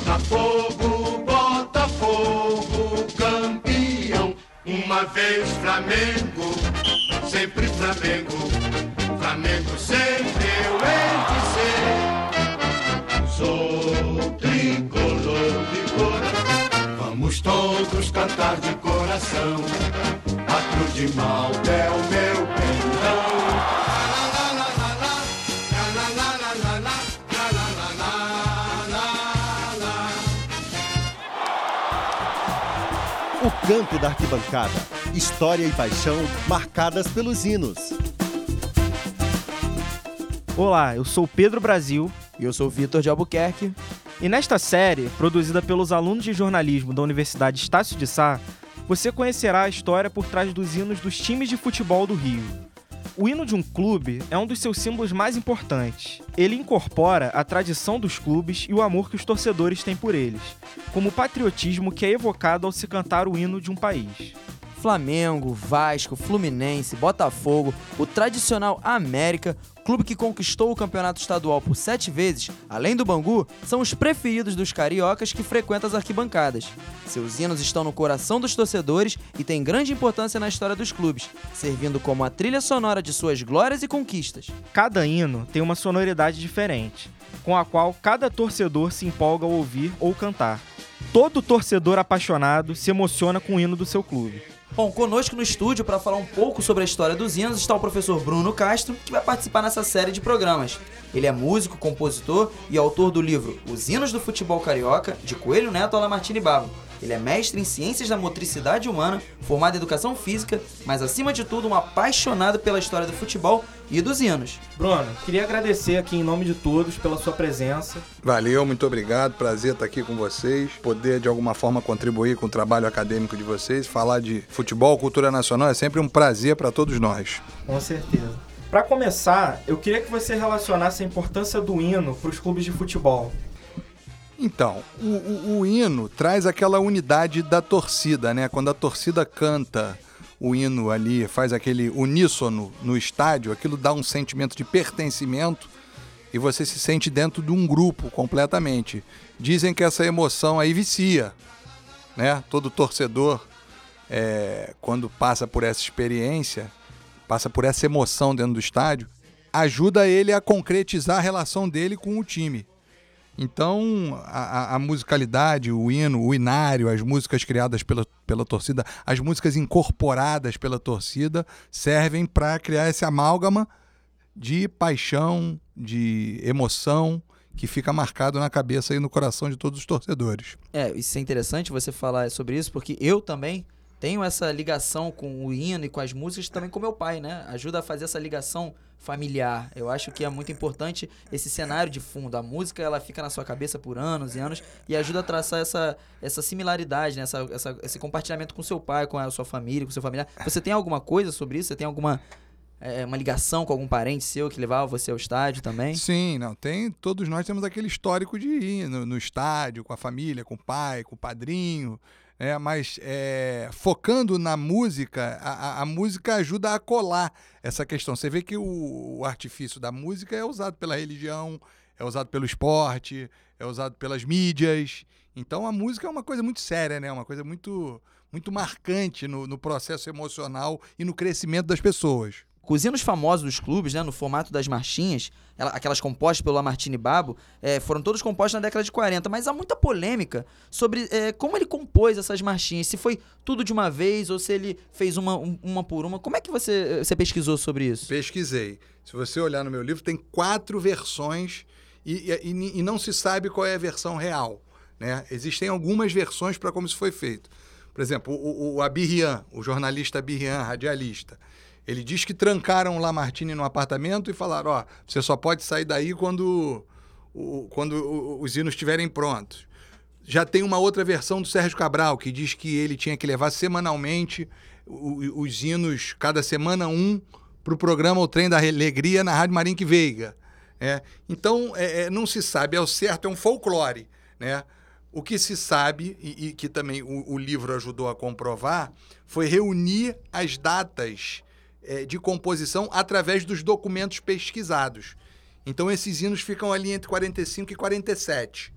Botafogo, Botafogo, campeão. Uma vez Flamengo, sempre Flamengo. Flamengo sempre eu hei de ser. Sou tricolor de coração. Vamos todos cantar de coração. A cruz de Malta é o meu O campo da arquibancada. História e paixão marcadas pelos hinos. Olá, eu sou Pedro Brasil E eu sou o Vitor de Albuquerque. e nesta série, produzida pelos alunos de jornalismo da Universidade Estácio de Sá, você conhecerá a história por trás dos hinos dos times de futebol do Rio. O hino de um clube é um dos seus símbolos mais importantes. Ele incorpora a tradição dos clubes e o amor que os torcedores têm por eles, como o patriotismo que é evocado ao se cantar o hino de um país. Flamengo, Vasco, Fluminense, Botafogo, o tradicional América, clube que conquistou o campeonato estadual por sete vezes, além do Bangu, são os preferidos dos cariocas que frequentam as arquibancadas. Seus hinos estão no coração dos torcedores e têm grande importância na história dos clubes, servindo como a trilha sonora de suas glórias e conquistas. Cada hino tem uma sonoridade diferente, com a qual cada torcedor se empolga ao ouvir ou cantar. Todo torcedor apaixonado se emociona com o hino do seu clube. Bom, conosco no estúdio para falar um pouco sobre a história dos hinos está o professor Bruno Castro, que vai participar nessa série de programas. Ele é músico, compositor e autor do livro Os Hinos do Futebol Carioca, de Coelho Neto a Lamartine Babo. Ele é mestre em Ciências da Motricidade Humana, formado em Educação Física, mas acima de tudo um apaixonado pela história do futebol e dos hinos. Bruno, queria agradecer aqui em nome de todos pela sua presença. Valeu, muito obrigado. Prazer estar aqui com vocês. Poder de alguma forma contribuir com o trabalho acadêmico de vocês. Falar de futebol, cultura nacional é sempre um prazer para todos nós. Com certeza. Para começar, eu queria que você relacionasse a importância do hino para os clubes de futebol. Então, o, o- o hino traz aquela unidade da torcida, né? Quando a torcida canta o hino ali, faz aquele uníssono no estádio, aquilo dá um sentimento de pertencimento e você se sente dentro de um grupo completamente. Dizem que essa emoção aí vicia, né? Todo torcedor, é, quando passa por essa experiência, passa por essa emoção dentro do estádio, ajuda ele a concretizar a relação dele com o time. Então, a, a- musicalidade, o hino, o inário, as músicas criadas pela, pela torcida, as músicas incorporadas pela torcida, servem para criar esse amálgama de paixão, de emoção, que fica marcado na cabeça e no coração de todos os torcedores. É, isso é interessante você falar sobre isso, porque eu também tenho essa ligação com o hino e com as músicas também com meu pai, né? Ajuda a fazer essa ligação familiar. Eu acho que é muito importante esse cenário de fundo. A música, ela fica na sua cabeça por anos e anos e ajuda a traçar essa, essa similaridade, né? essa, essa- esse compartilhamento com seu pai, com a sua família, com seu familiar. Você tem alguma coisa sobre isso? Você tem alguma é, uma ligação com algum parente seu que levava você ao estádio também? Sim, não, tem. Todos nós temos aquele histórico de ir no, no estádio, com a família, com o pai, com o padrinho. Né? mas é, focando na música, a, a- a música ajuda a colar essa questão. Você vê que o, o artifício da música é usado pela religião, é usado pelo esporte, é usado pelas mídias. Então a música é uma coisa muito séria, né? Uma coisa muito, muito marcante no, no processo emocional e no crescimento das pessoas. Os hinos famosos dos clubes, né, no formato das marchinhas, ela- aquelas compostas pelo Lamartine Babo, eh, foram todos compostos na década de 40, mas há muita polêmica sobre eh, como ele compôs essas marchinhas, se foi tudo de uma vez ou se ele fez uma, um- uma por uma. Como é que você, eh, você pesquisou sobre isso? Pesquisei. Se você olhar no meu livro, tem quatro versões e, e- e- não se sabe qual é a versão real. Né? Existem algumas versões para como isso foi feito. Por exemplo, o, o, o Abirrian, o jornalista Abirrian, radialista, ele diz que trancaram o Lamartine no apartamento e falaram: ó, você só pode sair daí quando, o- quando os hinos estiverem prontos. Já tem uma outra versão do Sérgio Cabral, que diz que ele tinha que levar semanalmente os hinos, cada semana um, para o programa O Trem da Alegria na Rádio Marinque Veiga. né? Então, é, é, não se sabe, é o certo, é um folclore. Né? O que se sabe, e, e que também o, o livro ajudou a comprovar, foi reunir as datas é, de composição através dos documentos pesquisados. Então, esses hinos ficam ali entre 45 e 47.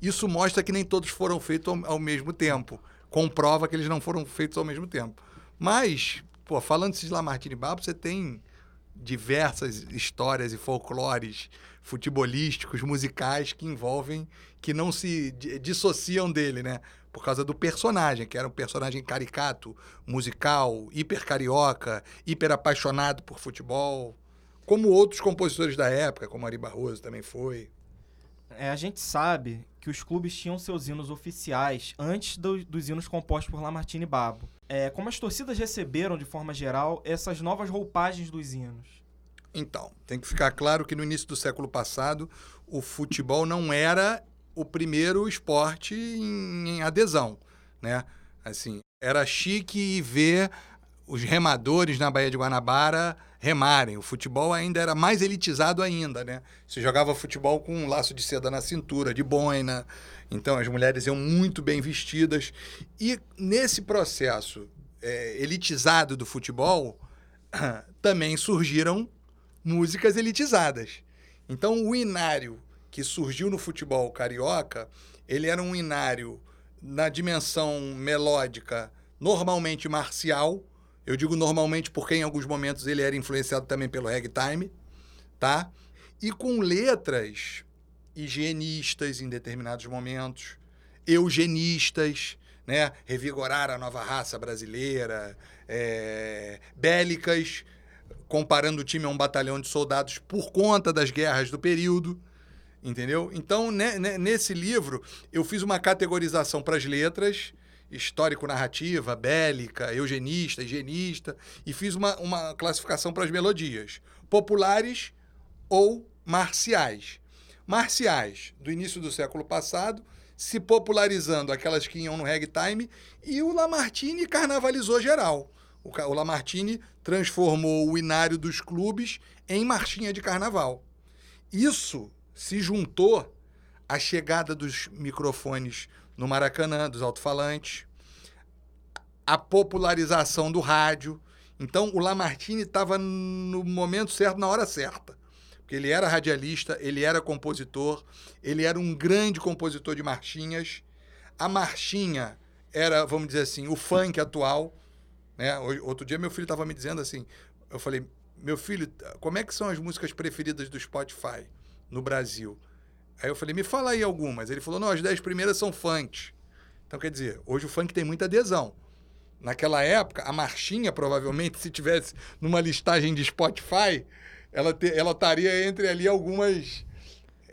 Isso mostra que nem todos foram feitos ao, ao mesmo tempo. Comprova que eles não foram feitos ao mesmo tempo. Mas, pô, falando-se de Lamartine Babo, você tem diversas histórias e folclores futebolísticos, musicais que envolvem, que não se di- dissociam dele, né? Por causa do personagem, que era um personagem caricato, musical, hiper carioca, hiper apaixonado por futebol, como outros compositores da época, como Ari Barroso também foi. É, a gente sabe que os clubes tinham seus hinos oficiais antes do- dos hinos compostos por Lamartine e Babo. É, como as torcidas receberam, de forma geral, essas novas roupagens dos hinos? Então, tem que ficar claro que no início do século passado, o futebol não era o primeiro esporte em, em adesão, né? Assim, era chique ver os remadores na Baía de Guanabara remarem. O futebol ainda era mais elitizado ainda, né? Você jogava futebol com um laço de seda na cintura, de boina. Então, as mulheres iam muito bem vestidas. E nesse processo é, elitizado do futebol, também surgiram músicas elitizadas. Então, o inário que surgiu no futebol carioca, ele era um inário na dimensão melódica, normalmente marcial. Eu digo normalmente porque em alguns momentos ele era influenciado também pelo ragtime, tá? E com letras higienistas em determinados momentos, eugenistas, né? Revigorar a nova raça brasileira, é, bélicas, comparando o time a um batalhão de soldados por conta das guerras do período, entendeu? Então, né, né, nesse livro, eu fiz uma categorização para as letras, histórico-narrativa, bélica, eugenista, higienista, e fiz uma, uma classificação para as melodias, populares ou marciais. Marciais, do início do século passado, se popularizando aquelas que iam no ragtime, e o Lamartine carnavalizou geral. O, o Lamartine transformou o inário dos clubes em marchinha de carnaval. Isso se juntou à chegada dos microfones no Maracanã, dos alto-falantes, a popularização do rádio. Então, o Lamartine estava no momento certo, na hora certa. Porque ele era radialista, ele era compositor, ele era um grande compositor de marchinhas. A marchinha era, vamos dizer assim, o funk atual. Né? Outro dia meu filho estava me dizendo assim, eu falei, meu filho, como é que são as músicas preferidas do Spotify no Brasil? Aí eu falei, me fala aí algumas. Ele falou, não, as dez primeiras são funks. Então, quer dizer, hoje o funk tem muita adesão. Naquela época, a marchinha, provavelmente, se tivesse numa listagem de Spotify, ela, te- ela estaria entre ali algumas.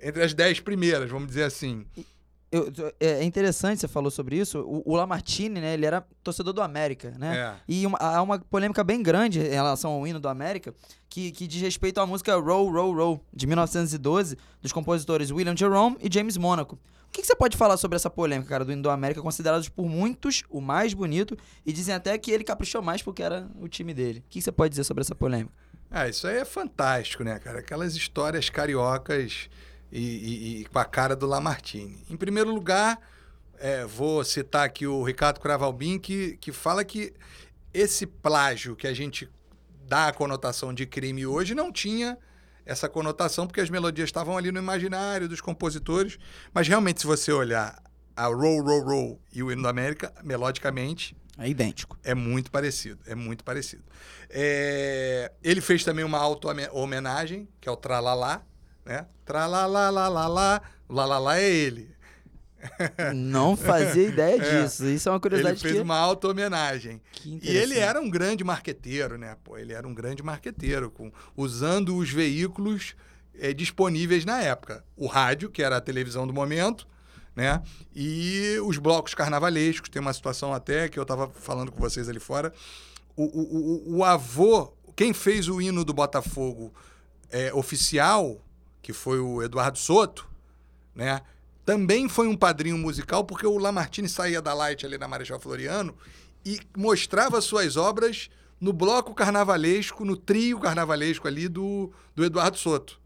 Entre as dez primeiras, vamos dizer assim. Eu- é interessante você falou sobre isso. O, o Lamartine, né, ele era torcedor do América, né? É. E uma- há uma polêmica bem grande em relação ao hino do América, que, que diz respeito à música Roll, Roll, Roll, de 1912, dos compositores William Jerome e James Monaco. O que, que você pode falar sobre essa polêmica, cara, do hino do América, considerado por muitos o mais bonito, e dizem até que ele caprichou mais porque era o time dele. O que, que você pode dizer sobre essa polêmica? Ah, isso aí é fantástico, né, cara? Aquelas histórias cariocas e, e- e com a cara do Lamartine. Em primeiro lugar, é, vou citar aqui o Ricardo Cravalbin, que, que fala que esse plágio que a gente dá a conotação de crime hoje não tinha essa conotação, porque as melodias estavam ali no imaginário dos compositores. Mas realmente, se você olhar a Roll, Roll, Roll e o hino da América, melodicamente, É idêntico. é muito parecido, é muito parecido. É, ele fez também uma auto-homenagem, que é o Tralalá, né? Tralalalalala, o Lalala é ele. Não fazia ideia disso. Isso é uma Ele curiosidade fez que... uma auto-homenagem. que E ele era um grande marqueteiro, né? Pô, ele era um grande marqueteiro, com, usando os veículos eh, disponíveis na época. O rádio, que era a televisão do momento, né? E os blocos carnavalescos. Tem uma situação até que eu estava falando com vocês ali fora. O, o, o, o avô, quem fez o hino do Botafogo eh, oficial, que foi o Eduardo Soto, né? Também foi um padrinho musical, porque o Lamartine saía da Light ali na Marechal Floriano e mostrava suas obras no bloco carnavalesco, no trio carnavalesco ali do, do Eduardo Soto.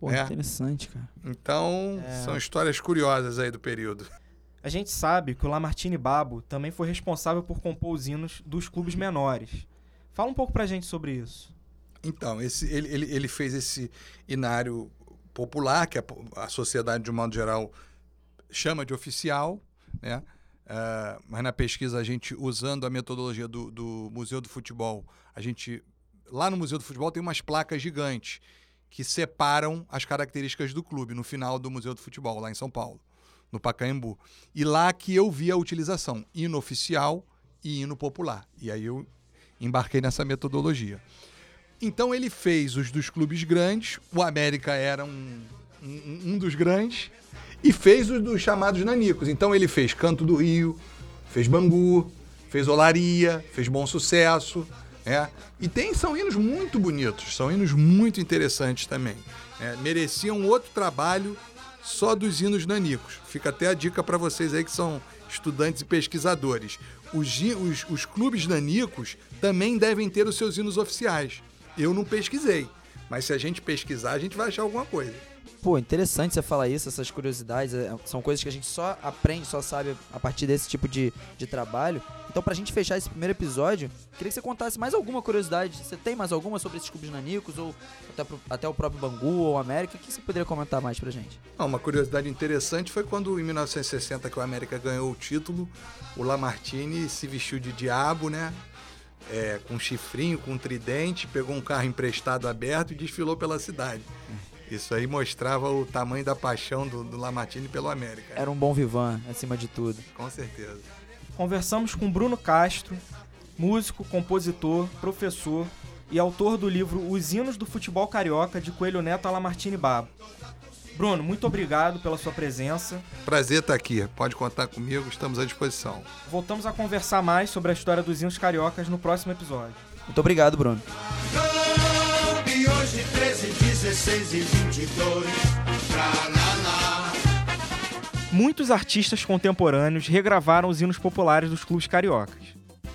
Pô, É. interessante, cara. Então, É. são histórias curiosas aí do período. A gente sabe que o Lamartine Babo também foi responsável por compor os hinos dos clubes menores. Fala um pouco pra gente sobre isso. Então, esse, ele, ele, ele fez esse inário popular, que a, a sociedade, de um modo geral, chama de oficial, né? Uh, mas na pesquisa a gente, usando a metodologia do, do Museu do Futebol, a gente. Lá no Museu do Futebol tem umas placas gigantes que separam as características do clube no final do Museu do Futebol, lá em São Paulo, no Pacaembu. E lá que eu vi a utilização hino oficial e hino popular. E aí eu embarquei nessa metodologia. Então ele fez os dos clubes grandes, o América era um, um, um dos grandes, e fez os dos chamados nanicos. Então ele fez Canto do Rio, fez Bangu, fez Olaria, fez Bom Sucesso. É. E tem, são hinos muito bonitos, são hinos muito interessantes também. É, mereciam outro trabalho só dos hinos nanicos. Fica até a dica para vocês aí que são estudantes e pesquisadores. Os, os, os clubes nanicos também devem ter os seus hinos oficiais. Eu não pesquisei, mas se a gente pesquisar, a gente vai achar alguma coisa. Pô, interessante você falar isso, essas curiosidades. É, são coisas que a gente só aprende, só sabe a partir desse tipo de, de trabalho. Então, pra gente fechar esse primeiro episódio, queria que você contasse mais alguma curiosidade. Você tem mais alguma sobre esses clubes nanicos, ou até, até o próprio Bangu ou América? O que você poderia comentar mais pra gente? Ah, uma curiosidade interessante foi quando, em 1960, que o América ganhou o título, o Lamartine se vestiu de diabo, né? É, com chifrinho, com tridente, pegou um carro emprestado aberto e desfilou pela cidade. Isso aí mostrava o tamanho da paixão do, do Lamartine pelo América. Era um bom vivan, acima de tudo. Com certeza. Conversamos com Bruno Castro, músico, compositor, professor e autor do livro Os Hinos do Futebol Carioca, de Coelho Neto a Lamartine Babo. Bruno, muito obrigado pela sua presença. Prazer estar aqui. Pode contar comigo, estamos à disposição. Voltamos a conversar mais sobre a história dos hinos cariocas no próximo episódio. Muito obrigado, Bruno. Hoje 13, 16 e 22. Muitos artistas contemporâneos regravaram os hinos populares dos clubes cariocas.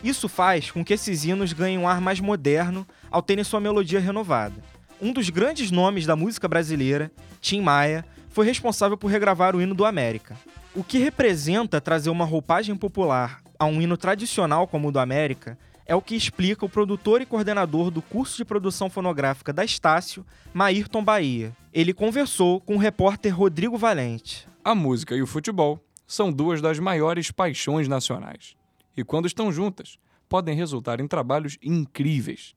Isso faz com que esses hinos ganhem um ar mais moderno ao terem sua melodia renovada. Um dos grandes nomes da música brasileira, Tim Maia, foi responsável por regravar o hino do América. O que representa trazer uma roupagem popular a um hino tradicional como o do América é o que explica o produtor e coordenador do curso de produção fonográfica da Estácio, Maírton Bahia. Ele conversou com o repórter Rodrigo Valente. A música e o futebol são duas das maiores paixões nacionais. E quando estão juntas, podem resultar em trabalhos incríveis.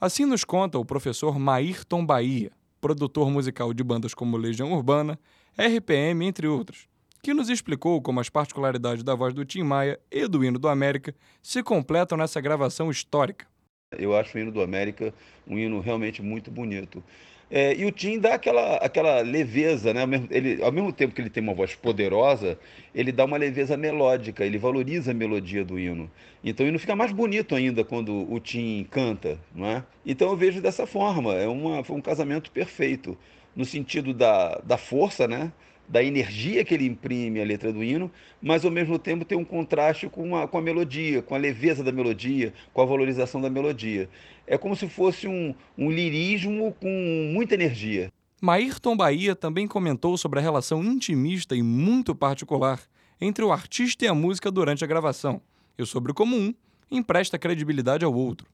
Assim nos conta o professor Maírton Bahia, produtor musical de bandas como Legião Urbana, RPM, entre outros que nos explicou como as particularidades da voz do Tim Maia e do hino do América se completam nessa gravação histórica. Eu acho o hino do América um hino realmente muito bonito. É, e o Tim dá aquela, aquela leveza, né? Ao mesmo, ele, ao mesmo tempo que ele tem uma voz poderosa, ele dá uma leveza melódica, ele valoriza a melodia do hino. Então o hino fica mais bonito ainda quando o Tim canta, não é? Então eu vejo dessa forma, é uma, foi um casamento perfeito, no sentido da, da força, né? Da energia que ele imprime a letra do hino, mas ao mesmo tempo tem um contraste com a, com a melodia, com a leveza da melodia, com a valorização da melodia. É como se fosse um, um lirismo com muita energia. Maírton Bahia também comentou sobre a relação intimista e muito particular entre o artista e a música durante a gravação, e sobre como um empresta credibilidade ao outro.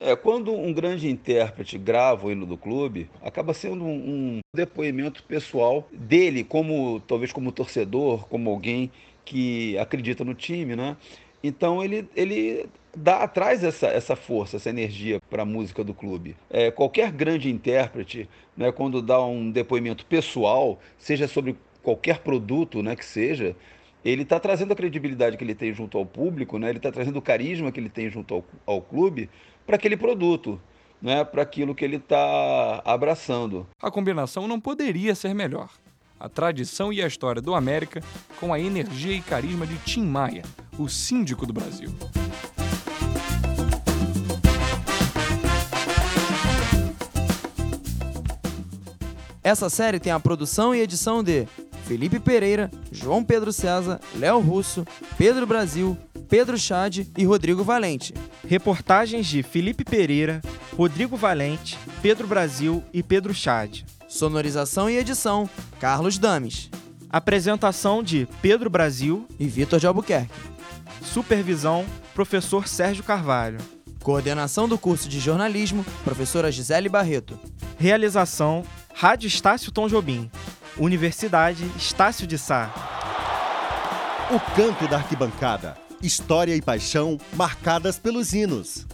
É, quando um grande intérprete grava o hino do clube, acaba sendo um, um, depoimento pessoal dele, como talvez como torcedor, como alguém que acredita no time, né? Então ele, ele dá atrás essa, essa força, essa energia para a música do clube. É, qualquer grande intérprete, né, quando dá um depoimento pessoal, seja sobre qualquer produto né, que seja, ele está trazendo a credibilidade que ele tem junto ao público, né, ele está trazendo o carisma que ele tem junto ao, ao clube para aquele produto, né, para aquilo que ele está abraçando. A combinação não poderia ser melhor. A tradição e a história do América com a energia e carisma de Tim Maia, o síndico do Brasil. Essa série tem a produção e edição de Felipe Pereira, João Pedro César, Léo Russo, Pedro Brasil, Pedro Chade e Rodrigo Valente. Reportagens de Felipe Pereira, Rodrigo Valente, Pedro Brasil e Pedro Chade. Sonorização e edição: Carlos Dames. Apresentação de Pedro Brasil e Vitor de Albuquerque. Supervisão: Professor Sérgio Carvalho. Coordenação do curso de jornalismo: Professora Gisele Barreto. Realização: Rádio Estácio Tom Jobim. Universidade Estácio de Sá. O canto da arquibancada. História e paixão marcadas pelos hinos.